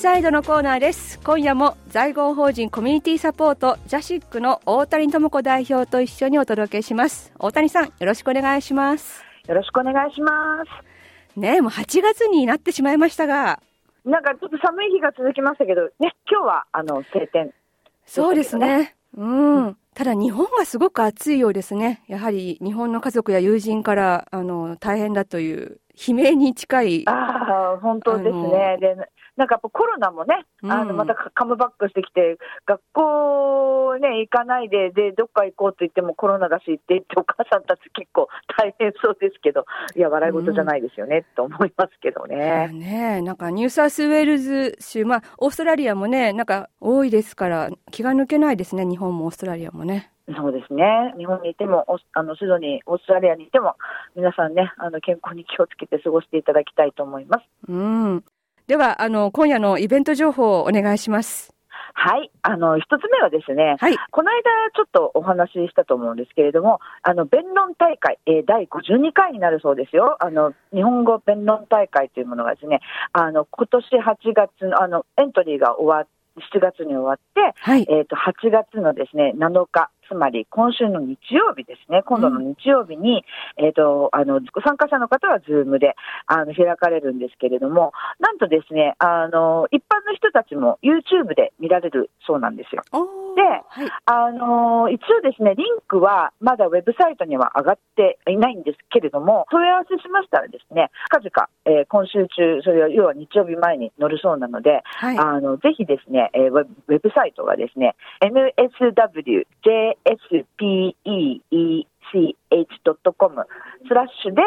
サイドのコーナーです。今夜も在郷法人コミュニティサポートジャシックの大谷智子代表と一緒にお届けします。大谷さんよろしくお願いします。よろしくお願いします。ねえもう8月になってしまいましたが。なんかちょっと寒い日が続きましたけど、ね、今日はあの晴天。そうですね。うん。ただ日本がすごく暑いようですね。やはり日本の家族や友人からあの大変だという悲鳴に近いああ、本当ですね。で、なんかやっぱコロナもね、あうんのまたカムバックしてきて、学校ね、行かないで、で、どっか行こうと言ってもコロナだしって言って、お母さんたち結構大変そうですけど、いや、笑い事じゃないですよね、と思いますけどまあね。ねなんかニューサウスウェールズ州、まあ、オーストラリアもね、なんか多いですから、気が抜けないですね、日本もオーストラリアもね。そうですね。日本にいても、あのシドニー、オーストラリアにいても、皆さんね、あの健康に気をつけて過ごしていただきたいと思います。うん。では、あの、今夜のイベント情報をお願いします。はい。あの、一つ目はですね、はい。この間ちょっとお話ししたと思うんですけれども、あの、弁論大会、えー第52回になるそうですよ。あの、日本語弁論大会というものがですね、あの、今年8月の、あの、エントリーが終わっ7月に終わって、はい。えっ、と、8月のですね、7日、つまり今週の日曜日ですね、今度の日曜日に、えっ、と、あの、参加者の方は Zoom で、あの、開かれるんですけれども、なんとですね、あの、一般の人たちも YouTube で見られるそうなんですよ。ではい。あのー一応ですね、リンクはまだウェブサイトには上がっていないんですけれども、問い合わせしましたらですね、近々、えー今週中、それは要は日曜日前に載るそうなので、はい。あの、ぜひですね、えーウェブサイトがですね、nswjspeech.com スラッシュで、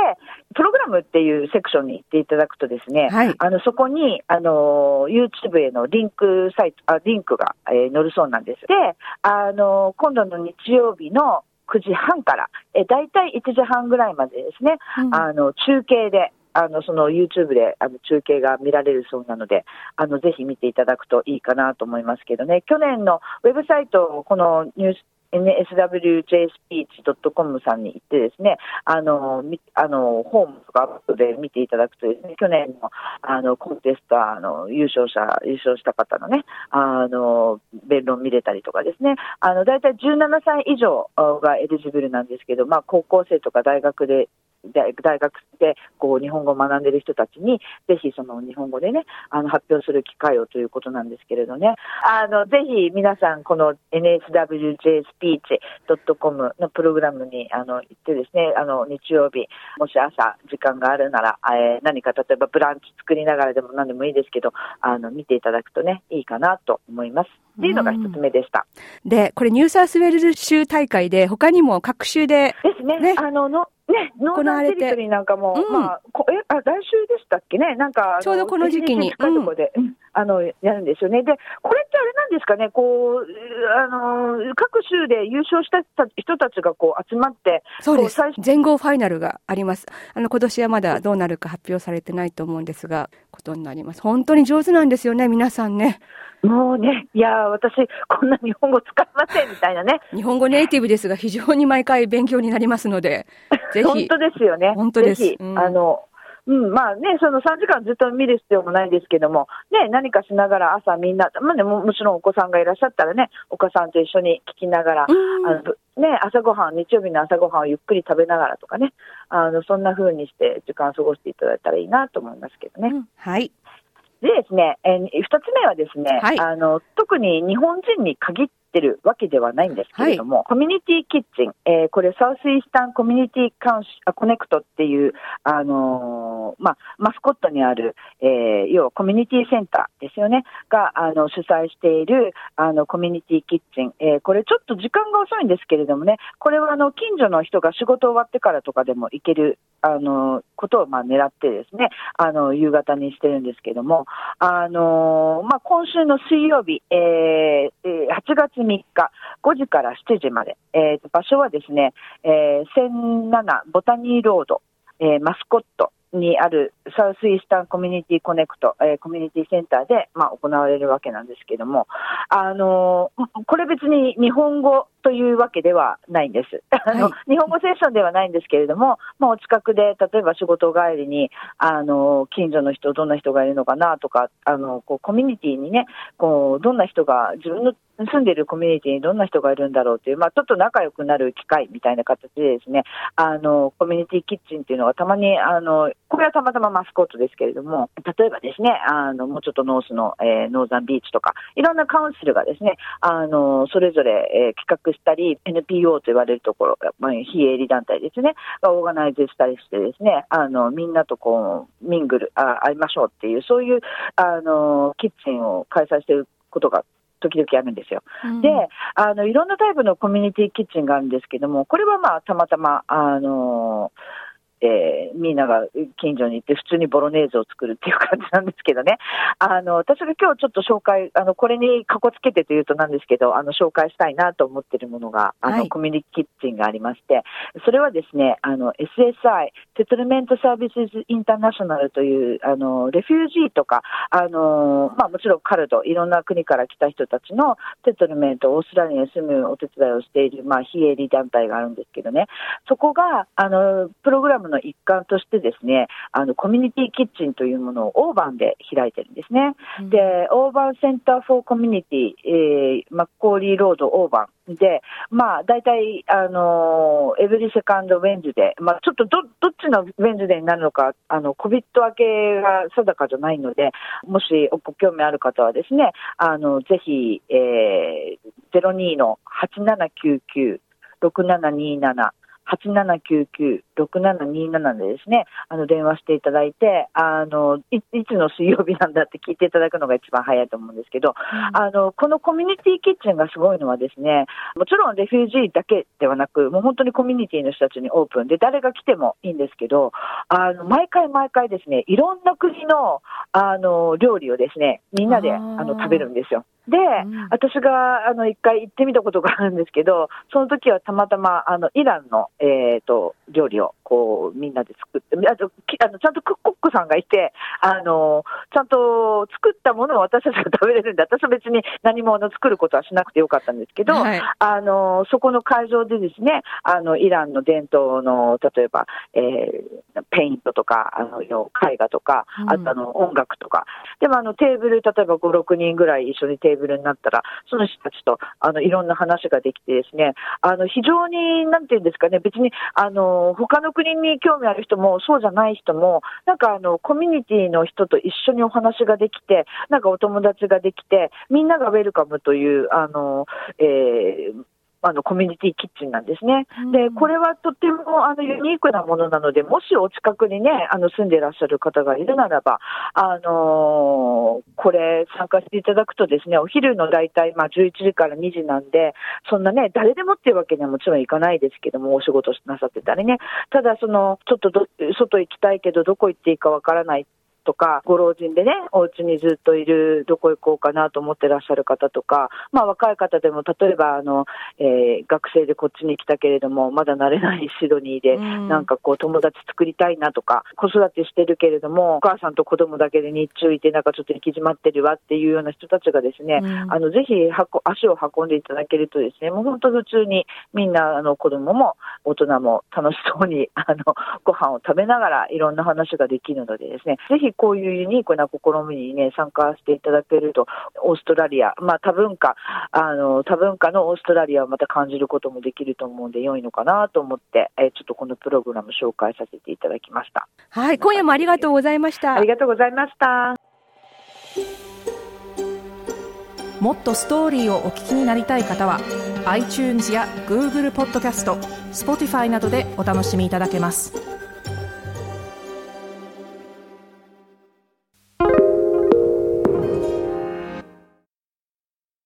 プログラムっていうセクションに行っていただくとですね、はい。あの、そこに、あの、YouTube へのリンクサイト、あ、リンクが、えー載るそうなんです。で、あの、今度の日曜日の9時半から、えー、大体1時半ぐらいまでですね、うんあの、中継で、あの、その YouTube で、あの、中継が見られるそうなので、あの、ぜひ見ていただくといいかなと思いますけどね、去年のウェブサイト、このニュース、nswjspeech.com さんに行ってですね、あの、あの、ホームとかアップで見ていただくとですね、去年の、あの、コンテスト、あの、優勝者、優勝した方のね、あの、弁論見れたりとかですね、あの、大体17歳以上がエリジブルなんですけど、まあ、高校生とか大学で、大大学でこう日本語を学んでいる人たちに、ぜひその日本語でね、あの発表する機会をということなんですけれどね、あのぜひ皆さん、この nswjspeech.com のプログラムにあの行ってですね、あの日曜日、もし朝時間があるなら、えー何か例えばブランチ作りながらでも何でもいいですけど、あの見ていただくとね、いいかなと思います。っていうのが一つ目でした。で、これニューサウスウェールズ州大会で、他にも各州で、ですね。ねあの、の、ね、ノーザンテリトリーなんかも、うん。まあ、こえ、あ、来週でしたっけね？なんか、ちょうどこの時期に。近いところで、うん。あの、やるんですよね。で、これってあれなんですかね、こう、あの、各州で優勝した人たちがこう集まって、そうです。全豪ファイナルがあります。あの、今年はまだどうなるか発表されてないと思うんですが、ことになります。本当に上手なんですよね、皆さんね。もうね、いや、私、こんな日本語使いませんみたいなね。日本語ネイティブですが、非常に毎回勉強になりますので、ぜひ。本当ですよね。本当ですうんあの、うん、まあね、その3時間ずっと見る必要もないですけども、ね、何かしながら朝みんな、まあね、ももちろんお子さんがいらっしゃったらね、お子さんと一緒に聞きながら、うんあのね、朝ごはん、日曜日の朝ごはんをゆっくり食べながらとかね、あの、そんな風にして時間を過ごしていただいたらいいなと思いますけどね。うんはい。でですね、えー二つ目はですね、はいあの、特に日本人に限っってるわけではないんですけれども、はい、コミュニティキッチン、えー、これサウスイースタンコミュニティカウンあコネクトっていう、あのー、まあ、マスコットにある、えー、要はコミュニティセンターですよね、が、あの、主催している、あの、コミュニティキッチン、えー、これちょっと時間が遅いんですけれどもね、これはあの、近所の人が仕事終わってからとかでも行ける、あの、ことをまあ狙ってですね、あの、夕方にしてるんですけども、あのまあ、今週の水曜日、えー、8月3日、5時から7時まで、えー、場所はですね、えー、1007ボタニーロード、えー、マスコット、にあるサウスイースタンコミュニティコネクト、えー、コミュニティセンターで、まあ、行われるわけなんですけども、あのー、これ別に日本語というわけではないんです。あの、日本語セッションではないんですけれども、まあ、お近くで、例えば仕事帰りに、あの、近所の人、どんな人がいるのかなとか、あの、こう、コミュニティにね、こう、どんな人が、自分の住んでいるコミュニティにどんな人がいるんだろうという、まあ、ちょっと仲良くなる機会みたいな形でですね、あの、コミュニティキッチンっていうのがたまに、あの、これはたまたまマスコットですけれども、例えばですね、あの、もうちょっとノースの、えー、ノーザンビーチとか、いろんなカウンシルがですね、あの、それぞれ、えー、企画したり、NP NPO と言われるところ、まあ、非営利団体ですね、がオーガナイズしたりしてですね、あの、みんなとこう、 mingle、あ、会いましょうっていう、そういう、あの、キッチンを開催していることが時々あるんですよ。うん、で、あの、いろんなタイプのコミュニティキッチンがあるんですけども、これはまあ、たまたま、あのえー、みんなが近所に行って普通にボロネーズを作るっていう感じなんですけどね。あの、私が今日ちょっと紹介、あの、これにかこつけてというとなんですけど、あの、紹介したいなと思ってるものが、あの、はい、コミュニティキッチンがありまして、それはですね、あの、SSI、セトルメントサービスインターナショナルという、あの、レフュージーとか、あの、まあもちろんカルド、いろんな国から来た人たちのセトルメント、オーストラリアに住むお手伝いをしている、まあ非営利団体があるんですけどね、そこが、あの、プログラムの一環としてですね、あの、コミュニティキッチンというものをオーバンで開いてるんですね。うん、で、オーバンセンターフォーコミュニティ、えー、マッコーリーロードオーバンで、まあ、大体、あの、エブリセカンドウェンズデー、まあ、ちょっとど、どっちのウェンズデーになるのか、あの、コビット明けが定かじゃないので、もしご興味ある方はですね、あの、ぜひ、えー、02の8799 6727 8799-6727でですね、あの、電話していただいて、あの、い、いつの水曜日なんだって聞いていただくのが一番早いと思うんですけど、うん、あの、このコミュニティキッチンがすごいのはですね、もちろんレフュージーだけではなく、もう本当にコミュニティの人たちにオープンで、誰が来てもいいんですけど、あの、毎回毎回ですね、いろんな国の、あの、料理をですね、みんなで、あの、食べるんですよ。で、うん、私が、あの、一回行ってみたことがあるんですけど、その時はたまたま、あの、イランの、えっ、ー、と、料理を、こう、みんなで作って、あと、あのちゃんとクッコックさんがいて、あの、ちゃんと作ったものを私たちが食べれるんで、私は別に何もの作ることはしなくてよかったんですけど、はい、あの、そこの会場でですね、あの、イランの伝統の、例えば、えー、ペイントとか、あの、絵画とか、あとあの、音楽とか、でもあの、テーブル、例えば5、6人ぐらい一緒にテーブルテーブルになったら、その人たちと、あの、いろんな話ができてですね、あの、非常に、なんていうんですかね、別に、あの、他他の国に興味ある人も、そうじゃない人も、なんかあの、コミュニティの人と一緒にお話ができて、なんかお友達ができて、みんながウェルカムという、あの、えー、あの、コミュニティキッチンなんですね。で、これはとても、あの、ユニークなものなので、もしお近くにね、あの、住んでいらっしゃる方がいるならば、あのー、これ参加していただくとですね、お昼の大体、まあ、11時から2時なんで、そんなね、誰でもっていうわけにはもちろんいかないですけども、お仕事なさってたりね。ただ、その、ちょっとど、外行きたいけど、どこ行っていいかわからないとか、ご老人でね、お家にずっといる、どこ行こうかなと思ってらっしゃる方とか、まあ若い方でも、例えば、あの、えー、学生でこっちに来たけれども、まだ慣れないシドニーで、なんかこう友達作りたいなとか、子育てしてるけれども、お母さんと子供だけで日中いて、なんかちょっと行き詰まってるわっていうような人たちがですね、あの、ぜひ足を運んでいただけるとですね、もう本当普通にみんな、あの、子供も大人も楽しそうに、あの、ご飯を食べながらいろんな話ができるのでですね、ぜひこういうユニークな試みにね、参加していただけると、オーストラリア、まあ多文化、あの、多文化のオーストラリアをまた感じることもできると思うんで、良いのかなと思って、えちょっとこのプログラム紹介させていただきました。はい、今夜もありがとうございました。ありがとうございました。もっとストーリーをお聞きになりたい方は iTunes や Google ポッドキャスト Spotify などでお楽しみいただけます